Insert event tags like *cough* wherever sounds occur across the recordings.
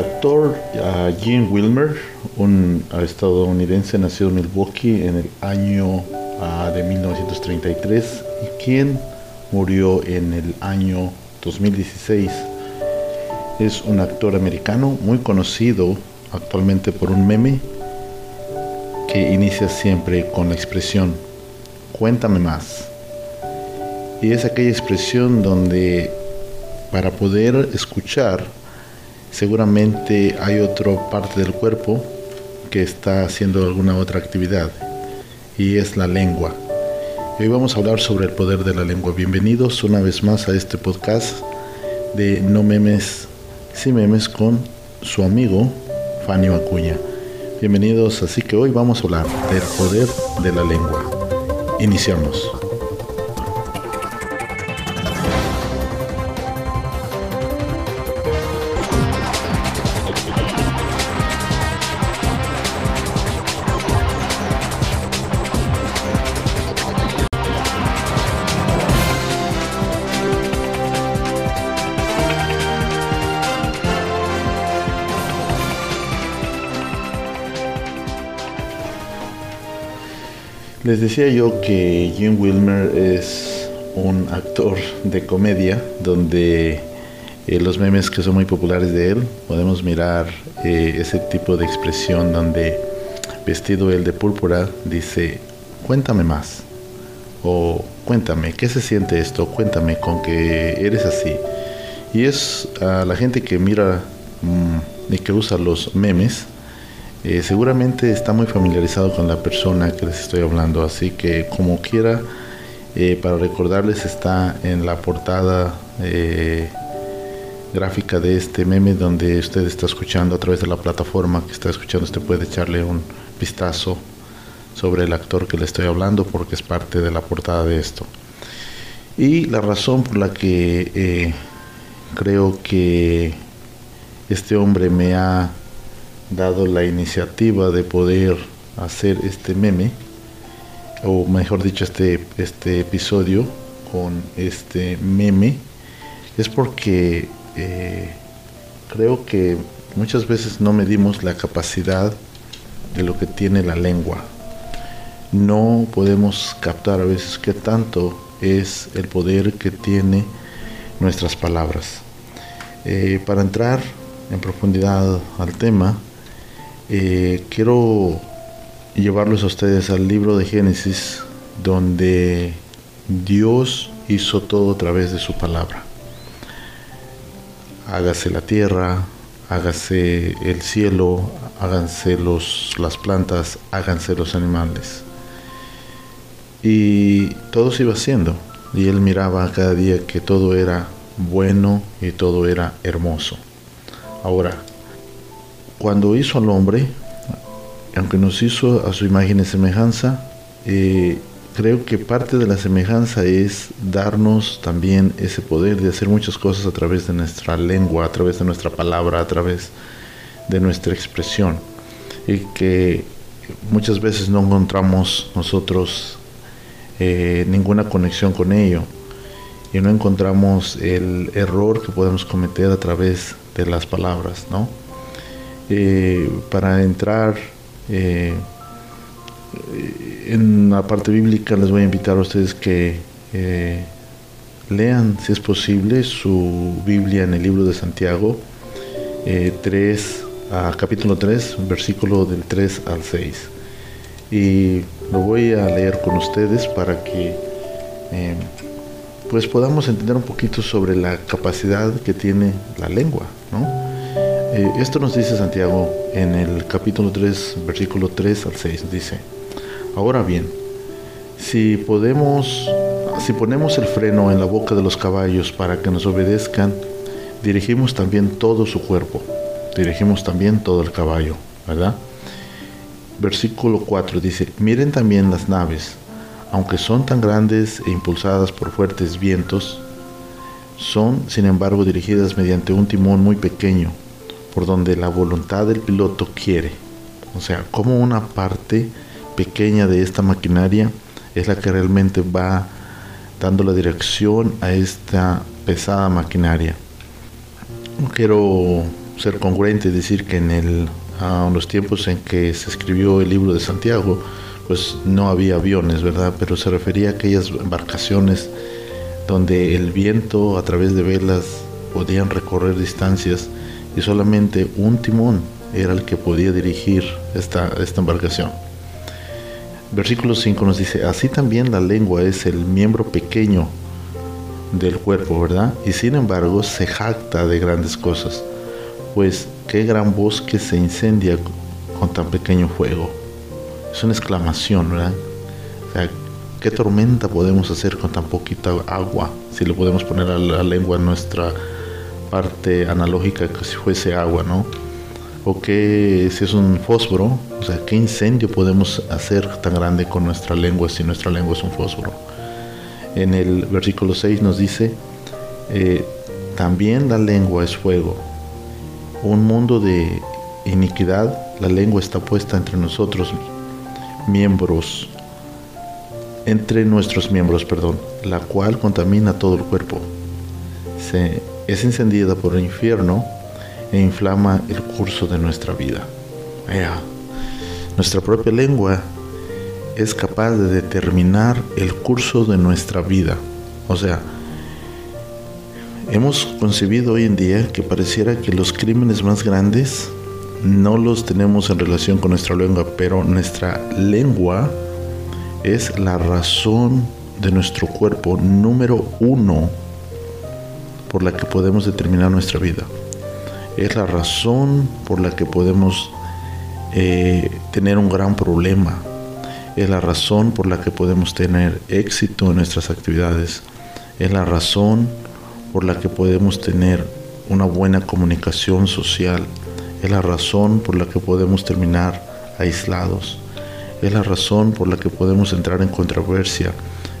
Actor Gene Wilmer, un estadounidense nacido en Milwaukee en el año uh, de 1933 y quien murió en el año 2016, es un actor americano muy conocido actualmente por un meme que inicia siempre con la expresión cuéntame más. Y es aquella expresión donde para poder escuchar seguramente hay otra parte del cuerpo que está haciendo alguna otra actividad y es la lengua. hoy vamos a hablar sobre el poder de la lengua. Bienvenidos una vez más a este podcast de No Memes, Sí Memes con su amigo Fanny Acuña. Bienvenidos, así que hoy vamos a hablar del poder de la lengua. Iniciamos. Les decía yo que Jim Wilmer es un actor de comedia donde eh, los memes que son muy populares de él podemos mirar eh, ese tipo de expresión donde vestido él de púrpura dice cuéntame más o cuéntame qué se siente esto cuéntame con que eres así y es a la gente que mira mm, y que usa los memes eh, seguramente está muy familiarizado con la persona que les estoy hablando, así que como quiera, eh, para recordarles está en la portada eh, gráfica de este meme donde usted está escuchando a través de la plataforma que está escuchando, usted puede echarle un vistazo sobre el actor que le estoy hablando porque es parte de la portada de esto. Y la razón por la que creo que este hombre me ha dado la iniciativa de poder hacer este meme, o mejor dicho, este, este episodio con este meme, es porque eh, creo que muchas veces no medimos la capacidad de lo que tiene la lengua. No podemos captar a veces qué tanto es el poder que tiene nuestras palabras. Eh, para entrar en profundidad al tema, eh, quiero llevarlos a ustedes al libro de Génesis, donde Dios hizo todo a través de su palabra. Hágase la tierra, hágase el cielo, háganse los, las plantas, háganse los animales. Y todo se iba haciendo. Y él miraba cada día que todo era bueno y todo era hermoso. Ahora, cuando hizo al hombre, aunque nos hizo a su imagen y semejanza, eh, creo que parte de la semejanza es darnos también ese poder de hacer muchas cosas a través de nuestra lengua, a través de nuestra palabra, a través de nuestra expresión. Y que muchas veces no encontramos nosotros eh, ninguna conexión con ello. Y no encontramos el error que podemos cometer a través de las palabras, ¿no? Eh, para entrar eh, en la parte bíblica les voy a invitar a ustedes que eh, lean, si es posible, su Biblia en el libro de Santiago 3, a capítulo 3, versículo del 3 al 6. Y lo voy a leer con ustedes para que pues podamos entender un poquito sobre la capacidad que tiene la lengua, ¿no? Eh, esto nos dice Santiago en el capítulo 3, versículo 3 al 6. Dice, ahora bien, si podemos, si ponemos el freno en la boca de los caballos para que nos obedezcan, dirigimos también todo su cuerpo, dirigimos también todo el caballo, ¿verdad? Versículo 4 dice, miren también las naves, aunque son tan grandes e impulsadas por fuertes vientos, son sin embargo dirigidas mediante un timón muy pequeño por donde la voluntad del piloto quiere. O sea, como una parte pequeña de esta maquinaria es la que realmente va dando la dirección a esta pesada maquinaria. No quiero ser congruente y decir que en el, los tiempos en que se escribió el libro de Santiago, pues no había aviones, ¿verdad? Pero se refería a aquellas embarcaciones donde el viento a través de velas podían recorrer distancias y solamente un timón era el que podía dirigir esta, esta embarcación. Versículo 5 nos dice, así también la lengua es el miembro pequeño del cuerpo, ¿verdad? Y sin embargo se jacta de grandes cosas, pues qué gran bosque se incendia con tan pequeño fuego. Es una exclamación, ¿verdad? O sea, ¿qué tormenta podemos hacer con tan poquita agua? Si le podemos poner a la lengua en nuestra parte analógica que si fuese agua, ¿no? O que si es un fósforo, o sea, ¿qué incendio podemos hacer tan grande con nuestra lengua si nuestra lengua es un fósforo? En el versículo 6 nos dice, eh, también la lengua es fuego. Un mundo de iniquidad, la lengua está puesta entre nosotros, miembros, entre nuestros miembros, perdón, la cual contamina todo el cuerpo. Se, es encendida por el infierno e inflama el curso de nuestra vida. Nuestra propia lengua es capaz de determinar el curso de nuestra vida. O sea, hemos concebido hoy en día que pareciera que los crímenes más grandes no los tenemos en relación con nuestra lengua, pero nuestra lengua es la razón de nuestro cuerpo número uno por la que podemos determinar nuestra vida. Es la razón por la que podemos eh, tener un gran problema. Es la razón por la que podemos tener éxito en nuestras actividades, es la razón por la que podemos tener una buena comunicación social, es la razón por la que podemos terminar aislados, es la razón por la que podemos entrar en controversia,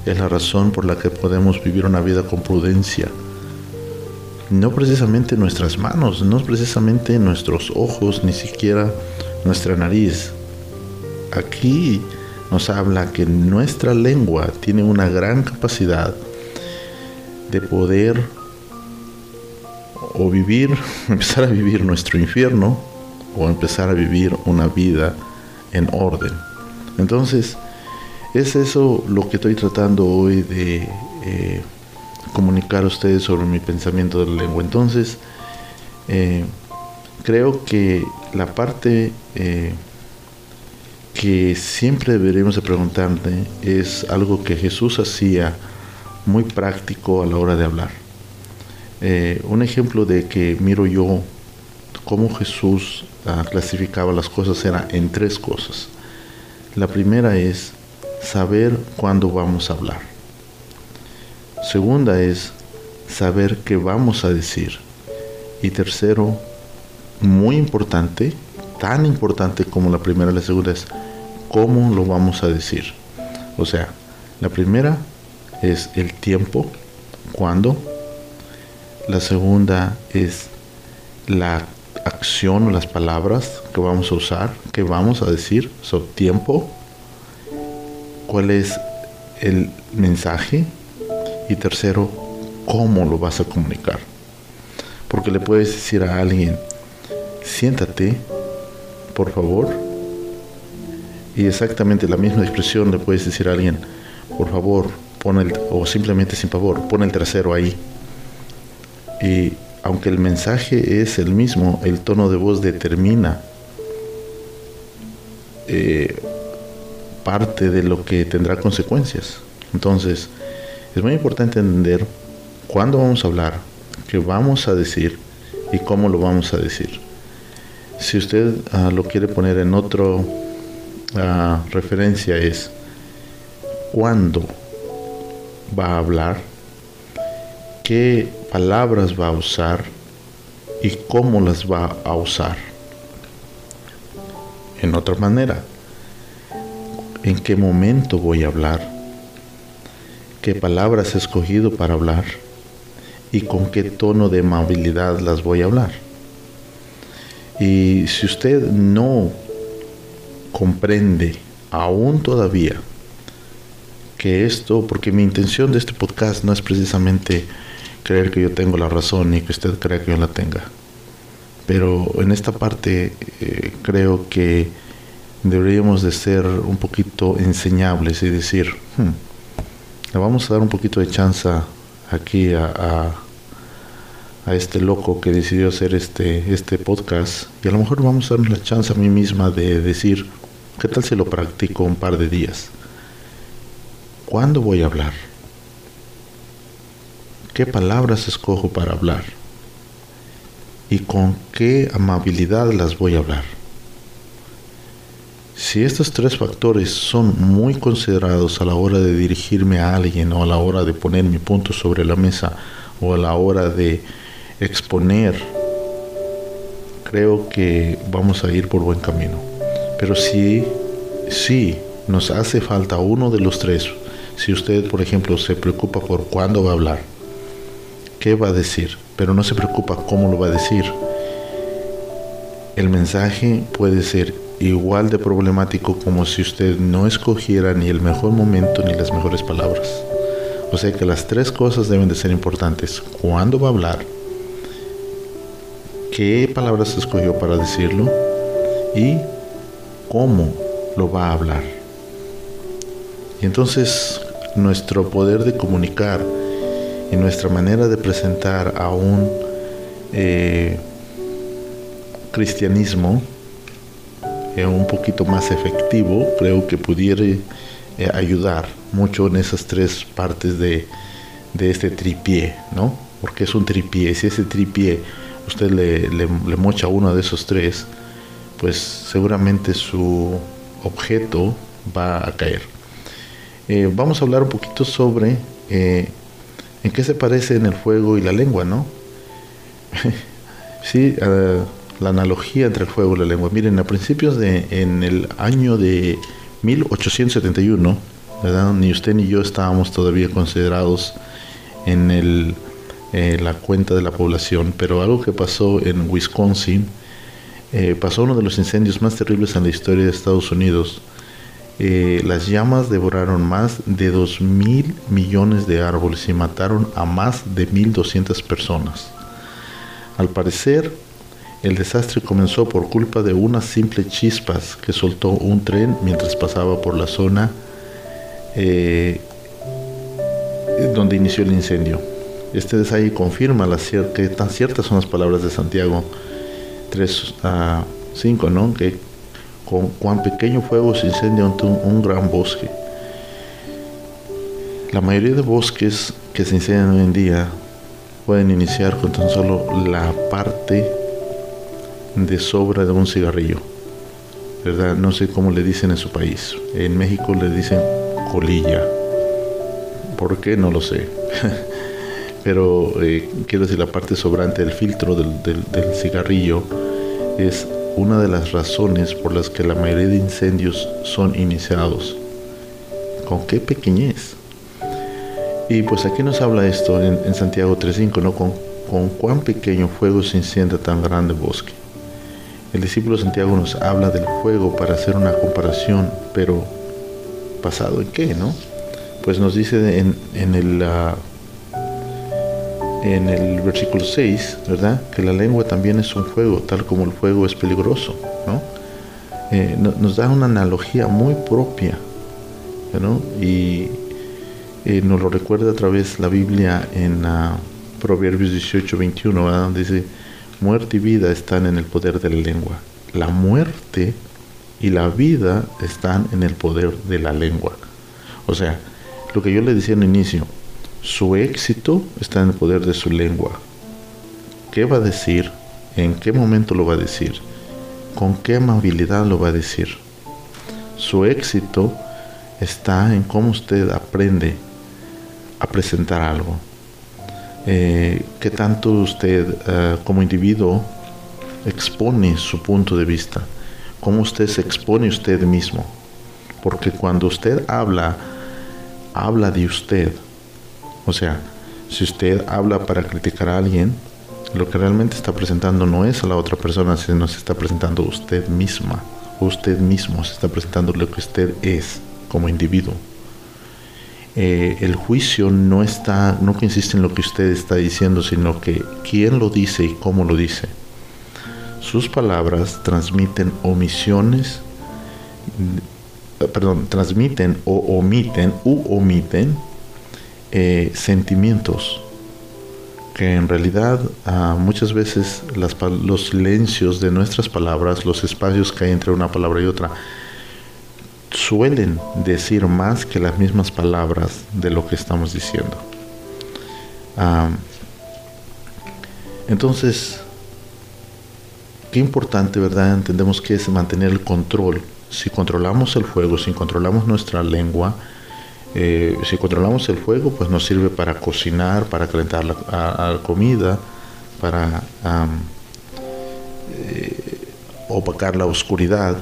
es la razón por la que podemos vivir una vida con prudencia. No precisamente nuestras manos, no precisamente nuestros ojos, ni siquiera nuestra nariz. Aquí nos habla que nuestra lengua tiene una gran capacidad de poder o vivir, *laughs* empezar a vivir nuestro infierno o empezar a vivir una vida en orden. Entonces, es eso lo que estoy tratando hoy de eh, comunicar a ustedes sobre mi pensamiento de la lengua. Entonces, eh, creo que la parte eh, que siempre deberíamos de preguntarle es algo que Jesús hacía muy práctico a la hora de hablar. Eh, un ejemplo de que miro yo cómo Jesús ah, clasificaba las cosas era en tres cosas. La primera es saber cuándo vamos a hablar. Segunda es saber qué vamos a decir. Y tercero, muy importante, tan importante como la primera y la segunda es cómo lo vamos a decir. O sea, la primera es el tiempo, cuándo. La segunda es la acción o las palabras que vamos a usar, que vamos a decir, sobre tiempo, cuál es el mensaje y tercero, cómo lo vas a comunicar. Porque le puedes decir a alguien, siéntate, por favor. Y exactamente la misma expresión le puedes decir a alguien, por favor, pon el, o simplemente sin favor, pon el trasero ahí. Y aunque el mensaje es el mismo, el tono de voz determina eh, parte de lo que tendrá consecuencias. Entonces, es muy importante entender cuándo vamos a hablar, qué vamos a decir y cómo lo vamos a decir. Si usted ah, lo quiere poner en otro ah, referencia es cuándo va a hablar, qué palabras va a usar y cómo las va a usar. En otra manera, en qué momento voy a hablar, qué palabras he escogido para hablar y con qué tono de amabilidad las voy a hablar. Y si usted no comprende aún todavía que esto, porque mi intención de este podcast no es precisamente creer que yo tengo la razón ni que usted crea que yo la tenga, pero en esta parte eh, creo que deberíamos de ser un poquito enseñables y decir, hmm, le vamos a dar un poquito de chance aquí a, a, este loco que decidió hacer este, este podcast y a lo mejor vamos a dar la chance a mí misma de decir, ¿qué tal si lo practico un par de días? ¿Cuándo voy a hablar? ¿Qué palabras escojo para hablar? ¿Y con qué amabilidad las voy a hablar? Si estos tres factores son muy considerados a la hora de dirigirme a alguien o a la hora de poner mi punto sobre la mesa o a la hora de exponer, creo que vamos a ir por buen camino. Pero si, si nos hace falta uno de los tres, si usted, por ejemplo, se preocupa por cuándo va a hablar, qué va a decir, pero no se preocupa cómo lo va a decir, el mensaje puede ser igual de problemático como si usted no escogiera ni el mejor momento ni las mejores palabras. O sea que las tres cosas deben de ser importantes. ¿Cuándo va a hablar? ¿Qué palabras escogió para decirlo? Y cómo lo va a hablar. Y entonces nuestro poder de comunicar y nuestra manera de presentar a un eh, cristianismo un poquito más efectivo, creo que pudiera eh, ayudar mucho en esas tres partes de, de, este tripié, ¿no? Porque es un tripié, si ese tripié usted le, mocha uno de esos tres, pues seguramente su objeto va a caer. Eh, vamos a hablar un poquito sobre eh, en qué se parece en el fuego y la lengua, ¿no? *laughs* sí, uh, la analogía entre el fuego y la lengua. Miren, a principios de, en el año de 1871, ¿verdad? ni usted ni yo estábamos todavía considerados en el, eh, la cuenta de la población, pero algo que pasó en Wisconsin, eh, pasó uno de los incendios más terribles en la historia de Estados Unidos. Eh, las llamas devoraron más de 2 mil millones de árboles y mataron a más de 1.200 personas. Al parecer, el desastre comenzó por culpa de unas simples chispas que soltó un tren mientras pasaba por la zona eh, donde inició el incendio. Este detalle confirma la que tan ciertas son las palabras de Santiago 3 a 5, ¿no? que con cuán pequeño fuego se incendia un, un gran bosque. La mayoría de bosques que se incendian hoy en día pueden iniciar con tan solo la parte de sobra de un cigarrillo. ¿Verdad? No sé cómo le dicen en su país. En México le dicen colilla. ¿Por qué? No lo sé. *laughs* Pero eh, quiero decir, la parte sobrante del filtro del, del, cigarrillo es una de las razones por las que la mayoría de incendios son iniciados. ¿Con qué pequeñez? Y pues aquí nos habla esto en, Santiago 3.5, ¿no? Con, con cuán pequeño fuego se incendia tan grande bosque. El discípulo Santiago nos habla del fuego para hacer una comparación, pero ¿basado en qué, no? Pues nos dice en, el, uh, en el versículo 6, ¿verdad? Que la lengua también es un fuego, tal como el fuego es peligroso, ¿no? Eh, nos da una analogía muy propia, ¿no? Y eh, nos lo recuerda a través la Biblia en uh, Proverbios 18, 21, ¿verdad? Dice Muerte y vida están en el poder de la lengua. La muerte y la vida están en el poder de la lengua. O sea, lo que yo le decía al inicio, su éxito está en el poder de su lengua. ¿Qué va a decir? ¿En qué momento lo va a decir? ¿Con qué amabilidad lo va a decir? Su éxito está en cómo usted aprende a presentar algo eh, qué tanto usted eh, como individuo expone su punto de vista, cómo usted se expone usted mismo. Porque cuando usted habla, habla de usted. O sea, si usted habla para criticar a alguien, lo que realmente está presentando no es a la otra persona, sino se está presentando usted misma. Usted mismo se está presentando lo que usted es como individuo. Eh, el juicio no está, no consiste en lo que usted está diciendo, sino que quién lo dice y cómo lo dice. sus palabras transmiten omisiones, eh, perdón, transmiten o omiten u omiten eh, sentimientos que en realidad ah, muchas veces los silencios de nuestras palabras, los espacios que hay entre una palabra y otra, suelen decir más que las mismas palabras de lo que estamos diciendo. Entonces, qué importante, ¿verdad? Entendemos que es mantener el control. Si controlamos el fuego, si controlamos nuestra lengua, eh, si controlamos el fuego, pues nos sirve para cocinar, para calentar la comida, para eh, opacar la oscuridad.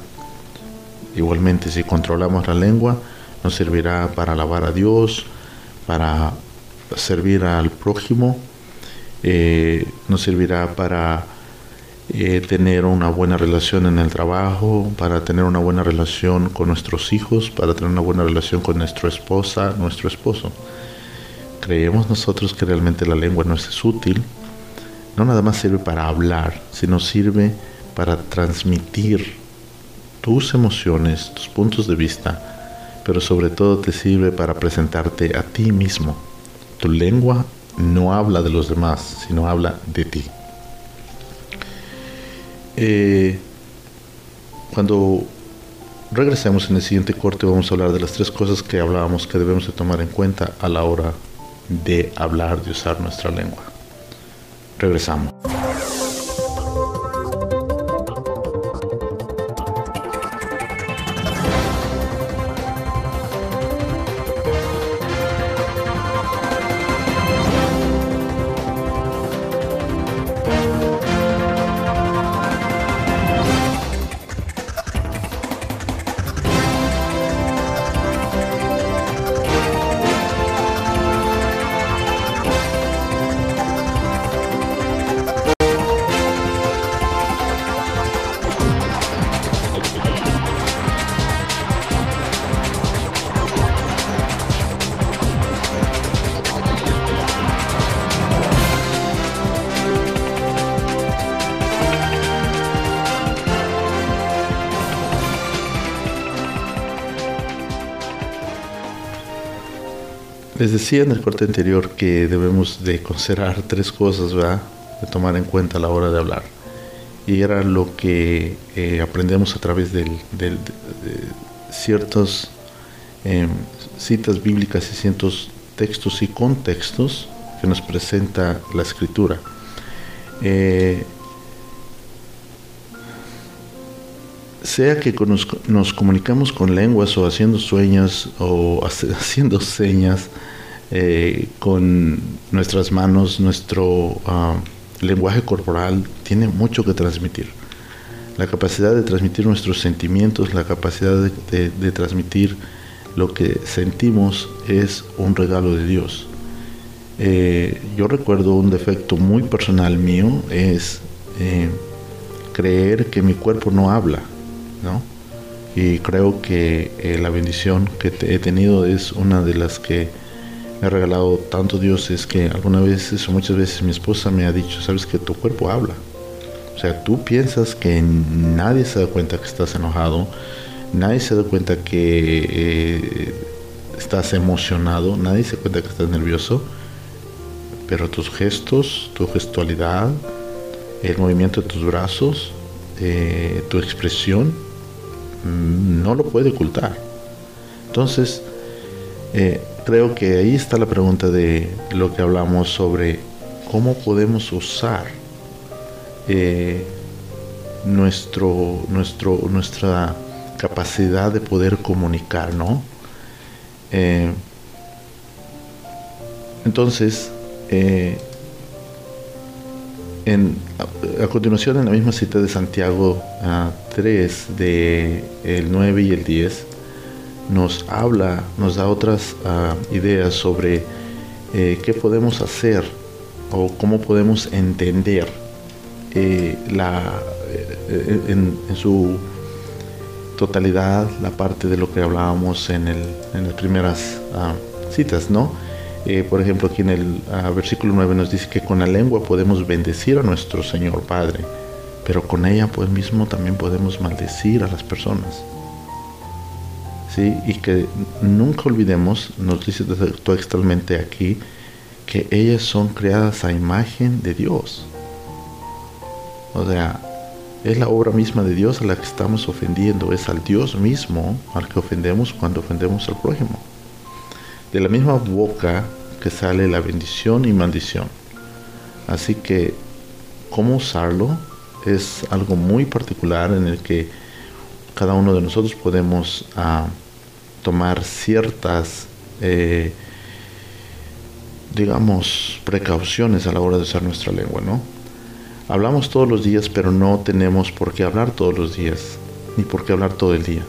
Igualmente, si controlamos la lengua, nos servirá para alabar a Dios, para servir al prójimo, eh, nos servirá para eh, tener una buena relación en el trabajo, para tener una buena relación con nuestros hijos, para tener una buena relación con nuestra esposa, nuestro esposo. Creemos nosotros que realmente la lengua no es útil, no nada más sirve para hablar, sino sirve para transmitir tus emociones, tus puntos de vista, pero sobre todo te sirve para presentarte a ti mismo. Tu lengua no habla de los demás, sino habla de ti. Eh, cuando regresemos en el siguiente corte vamos a hablar de las tres cosas que hablábamos que debemos de tomar en cuenta a la hora de hablar, de usar nuestra lengua. Regresamos. Les decía en el corte anterior que debemos de considerar tres cosas, ¿verdad? De tomar en cuenta a la hora de hablar. Y era lo que eh, aprendemos a través de, ciertas em, citas bíblicas y ciertos textos y contextos que nos presenta la escritura. Eh, sea que nos, comunicamos con lenguas o haciendo sueños o *laughs* haciendo señas eh, con nuestras manos, nuestro ah, lenguaje corporal tiene mucho que transmitir. La capacidad de transmitir nuestros sentimientos, la capacidad de, transmitir lo que sentimos es un regalo de Dios. Eh, yo recuerdo un defecto muy personal mío, es eh, creer que mi cuerpo no habla ¿no? Y creo que eh, la bendición que he tenido es una de las que me ha regalado tanto Dios, es que algunas veces o muchas veces mi esposa me ha dicho, sabes que tu cuerpo habla. O sea, tú piensas que nadie se da cuenta que estás enojado, nadie se da cuenta que eh, estás emocionado, nadie se da cuenta que estás nervioso, pero tus gestos, tu gestualidad, el movimiento de tus brazos, eh, tu expresión, no lo puede ocultar. Entonces, eh, creo que ahí está la pregunta de lo que hablamos sobre cómo podemos usar eh, nuestro, nuestro, nuestra capacidad de poder comunicar, ¿no? Eh, entonces, a, continuación, en la misma cita de Santiago 3, de el 9 y el 10, nos habla, nos da otras ah, ideas sobre eh, qué podemos hacer o cómo podemos entender eh, la, eh, en, su totalidad la parte de lo que hablábamos en, el, en las primeras ah, citas, ¿no? Eh, por ejemplo, aquí en el ah, versículo 9 nos dice que con la lengua podemos bendecir a nuestro Señor Padre, pero con ella pues mismo también podemos maldecir a las personas. ¿Sí? Y que nunca olvidemos, nos dice textualmente aquí, que ellas son creadas a imagen de Dios. O sea, es la obra misma de Dios a la que estamos ofendiendo, es al Dios mismo al que ofendemos cuando ofendemos al prójimo. De la misma boca que sale la bendición y maldición. Así que, ¿cómo usarlo? Es algo muy particular en el que cada uno de nosotros podemos ah, tomar ciertas, eh, digamos, precauciones a la hora de usar nuestra lengua, ¿no? Hablamos todos los días, pero no tenemos por qué hablar todos los días, ni por qué hablar todo el día.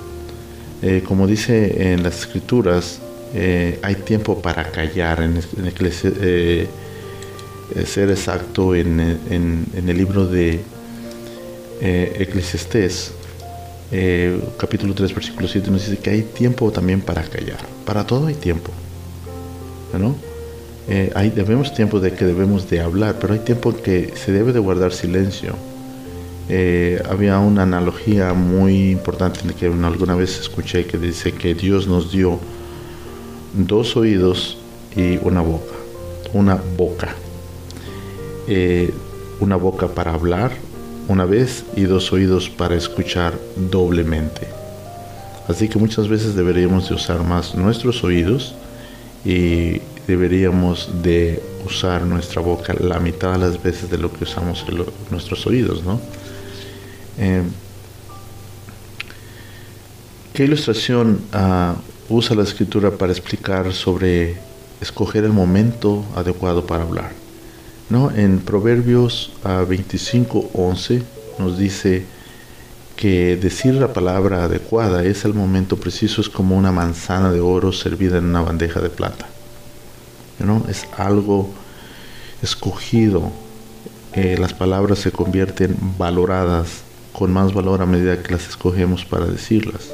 Eh, como dice en las escrituras, eh, hay tiempo para callar. En, eh, ser exacto, en, el libro de Eclesiastés, capítulo 3, versículo 7, nos dice que hay tiempo también para callar. Para todo hay tiempo. ¿no? Eh, hay debemos tiempo de que debemos de hablar, pero hay tiempo que se debe de guardar silencio. Eh, había una analogía muy importante que alguna vez escuché que dice que Dios nos dio dos oídos y una boca, una boca, eh, una boca para hablar una vez y dos oídos para escuchar doblemente. Así que muchas veces deberíamos de usar más nuestros oídos y deberíamos de usar nuestra boca la mitad de las veces de lo que usamos nuestros oídos, ¿no? Eh, ¿Qué ilustración ah, usa la escritura para explicar sobre escoger el momento adecuado para hablar? ¿No? En Proverbios 25:11 ah, nos dice que decir la palabra adecuada es el momento preciso, es como una manzana de oro servida en una bandeja de plata. ¿no? Es algo escogido. Eh, las palabras se convierten valoradas con más valor a medida que las escogemos para decirlas.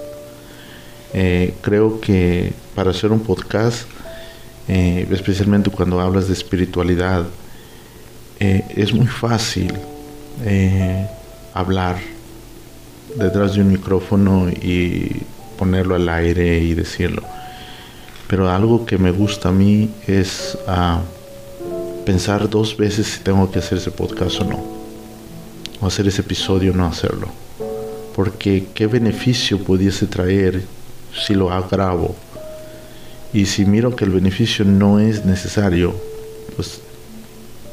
Eh, creo que para hacer un podcast, eh, especialmente cuando hablas de espiritualidad, es muy fácil hablar detrás de un micrófono y ponerlo al aire y decirlo. Pero algo que me gusta a mí es ah, pensar dos veces si tengo que hacer ese podcast o no. O hacer ese episodio o no hacerlo. Porque qué beneficio pudiese traer si lo grabo. Y si miro que el beneficio no es necesario, pues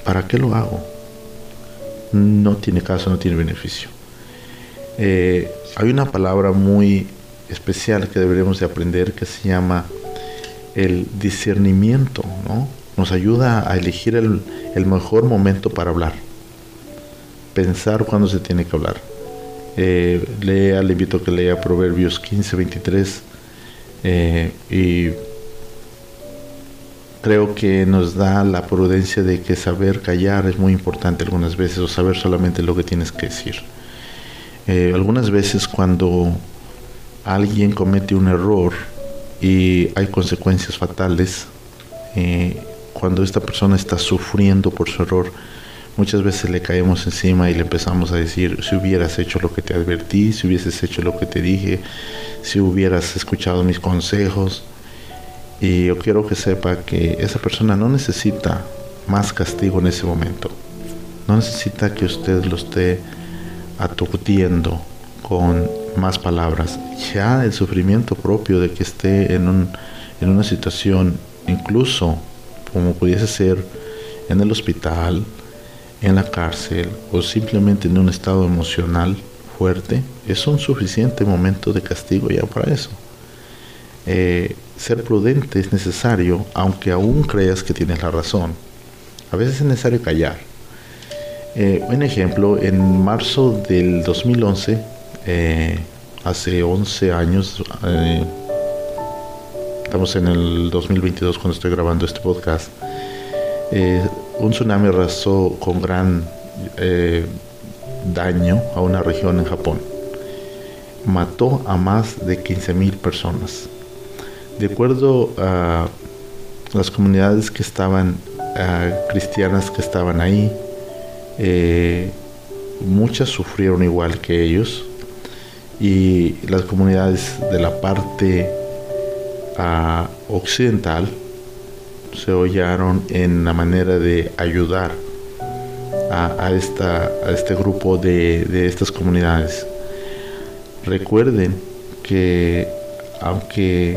¿para qué lo hago? No tiene caso, no tiene beneficio. Eh, hay una palabra muy especial que deberíamos de aprender que se llama el discernimiento, ¿no? Nos ayuda a elegir el, mejor momento para hablar. Pensar cuándo se tiene que hablar. Eh, lea, le invito a que lea Proverbios 15, 23 eh, y creo que nos da la prudencia de que saber callar es muy importante algunas veces o saber solamente lo que tienes que decir. Eh, algunas veces cuando alguien comete un error, y hay consecuencias fatales eh, cuando esta persona está sufriendo por su error. Muchas veces le caemos encima y le empezamos a decir, si hubieras hecho lo que te advertí, si hubieses hecho lo que te dije, si hubieras escuchado mis consejos. Y yo quiero que sepa que esa persona no necesita más castigo en ese momento. No necesita que usted lo esté aturdiendo con más palabras. Ya el sufrimiento propio de que esté en, un, en una situación, incluso como pudiese ser en el hospital, en la cárcel o simplemente en un estado emocional fuerte, es un suficiente momento de castigo ya para eso. Eh, ser prudente es necesario, aunque aún creas que tienes la razón. A veces es necesario callar. Eh, un ejemplo, en marzo del 2011, eh, hace 11 años, estamos en el 2022 cuando estoy grabando este podcast, un tsunami arrasó con gran daño a una región en Japón. Mató a más de 15.000 personas. De acuerdo a las comunidades que estaban, cristianas que estaban ahí, muchas sufrieron igual que ellos y las comunidades de la parte uh, occidental se hollaron en la manera de ayudar a, a, esta, a este grupo de, de estas comunidades. Recuerden que aunque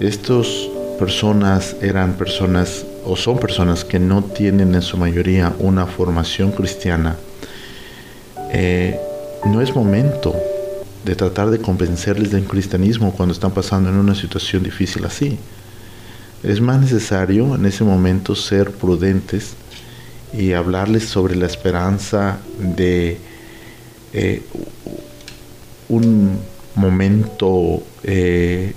estas personas eran personas o son personas que no tienen en su mayoría una formación cristiana, eh, no es momento de tratar de convencerles del cristianismo cuando están pasando en una situación difícil así. Es más necesario en ese momento ser prudentes y hablarles sobre la esperanza de eh, un momento eh,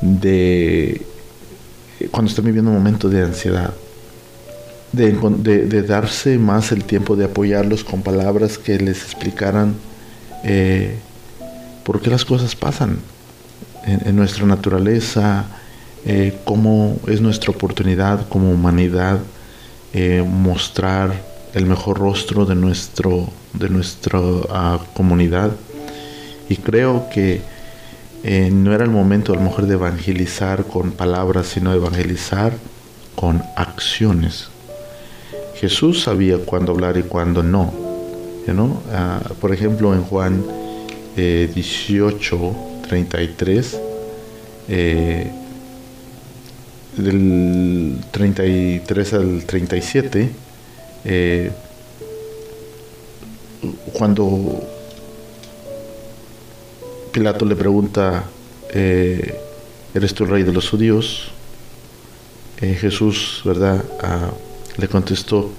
de cuando están viviendo un momento de ansiedad, de, darse más el tiempo de apoyarlos con palabras que les explicaran eh, por qué las cosas pasan en, nuestra naturaleza, eh, cómo es nuestra oportunidad como humanidad eh, mostrar el mejor rostro de, nuestro, de nuestra ah, comunidad. Y creo que eh, no era el momento a lo mejor de evangelizar con palabras, sino evangelizar con acciones. Jesús sabía cuándo hablar y cuándo no. ¿no? Ah, por ejemplo, en Juan 18, 33, eh, del 33 al 37, eh, cuando Pilato le pregunta, eh, ¿eres tú el rey de los judíos? Eh, Jesús, ¿verdad? Ah, le contestó,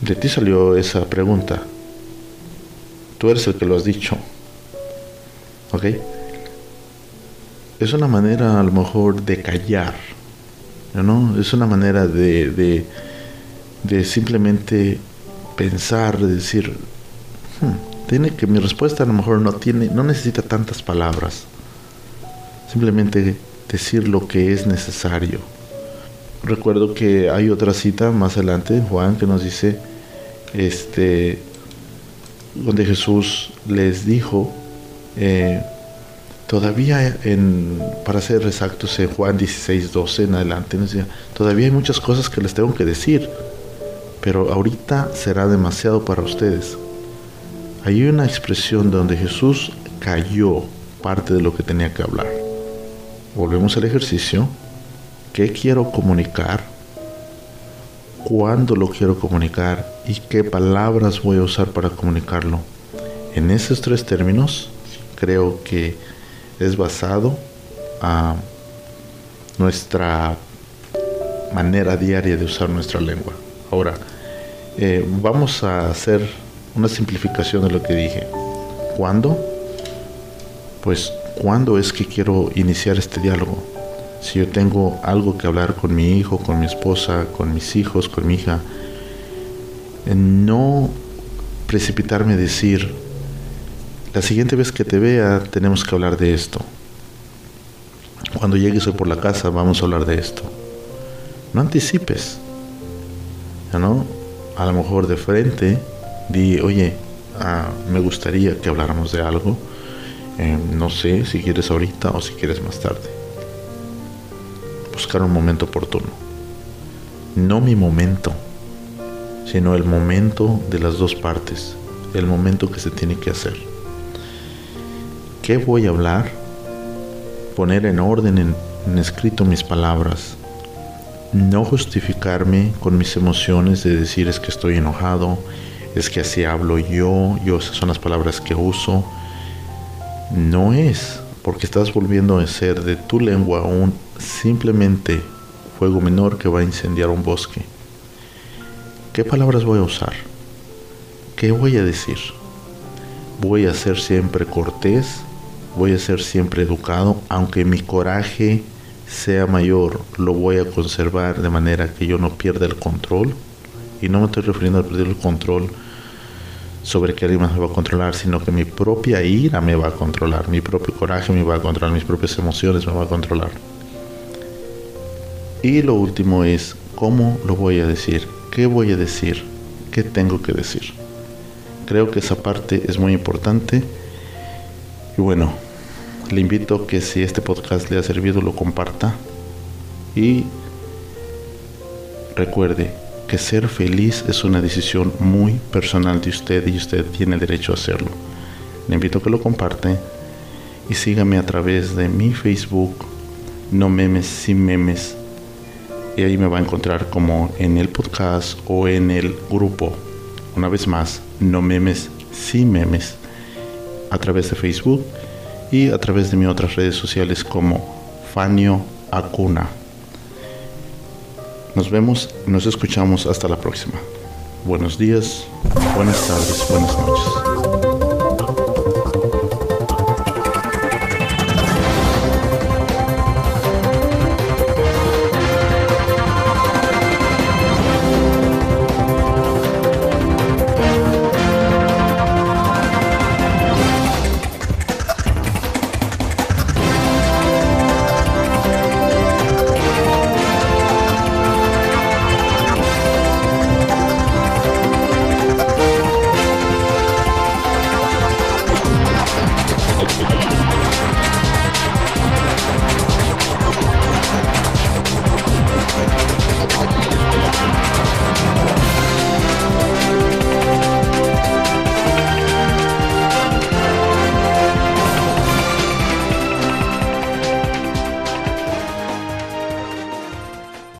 de ti salió esa pregunta. Tú eres el que lo has dicho. ¿Ok? Es una manera a lo mejor de callar, ¿no? Es una manera de, de, simplemente pensar, de decir, hmm, tiene que mi respuesta a lo mejor no tiene, no necesita tantas palabras. Simplemente decir lo que es necesario. Recuerdo que hay otra cita más adelante Juan que nos dice, este, donde Jesús les dijo, eh, todavía en, para ser exactos, en Juan 16, 12 en adelante, todavía hay muchas cosas que les tengo que decir, pero ahorita será demasiado para ustedes hay una expresión donde Jesús cayó parte de lo que tenía que hablar. Volvemos al ejercicio. ¿Qué quiero comunicar? ¿Cuándo lo quiero comunicar? ¿Y qué palabras voy a usar para comunicarlo? En esos tres términos creo que es basado a nuestra manera diaria de usar nuestra lengua. Ahora, eh, vamos a hacer una simplificación de lo que dije. ¿Cuándo? Pues, ¿cuándo es que quiero iniciar este diálogo? Si yo tengo algo que hablar con mi hijo, con mi esposa, con mis hijos, con mi hija, no precipitarme a decir, la siguiente vez que te vea tenemos que hablar de esto. Cuando llegues hoy por la casa vamos a hablar de esto. No anticipes. ¿no? A lo mejor de frente di, oye, ah, me gustaría que habláramos de algo. Eh, no sé si quieres ahorita o si quieres más tarde. Buscar un momento oportuno. No mi momento, sino el momento de las dos partes, el momento que se tiene que hacer. ¿Qué voy a hablar? Poner en orden en escrito mis palabras. No justificarme con mis emociones de decir es que estoy enojado, es que así hablo yo, yo esas son las palabras que uso. No es porque estás volviendo a ser de tu lengua un simplemente fuego menor que va a incendiar un bosque. ¿Qué palabras voy a usar? ¿Qué voy a decir? Voy a ser siempre cortés, voy a ser siempre educado, aunque mi coraje sea mayor, lo voy a conservar de manera que yo no pierda el control y no me estoy refiriendo a perder el control sobre que alguien más me va a controlar, sino que mi propia ira me va a controlar, mi propio coraje me va a controlar, mis propias emociones me va a controlar. Y lo último es, ¿cómo lo voy a decir? ¿Qué voy a decir? ¿Qué tengo que decir? Creo que esa parte es muy importante. Y bueno, le invito que si este podcast le ha servido lo comparta. Y recuerde que ser feliz es una decisión muy personal de usted y usted tiene derecho a hacerlo. Le invito a que lo comparte y sígame a través de mi Facebook, no memes sin memes. Y ahí me va a encontrar como en el podcast o en el grupo. Una vez más, no memes sin memes. A través de Facebook y a través de mis otras redes sociales como Fanio Acuna. Nos vemos, nos escuchamos hasta la próxima. Buenos días, buenas tardes, buenas noches.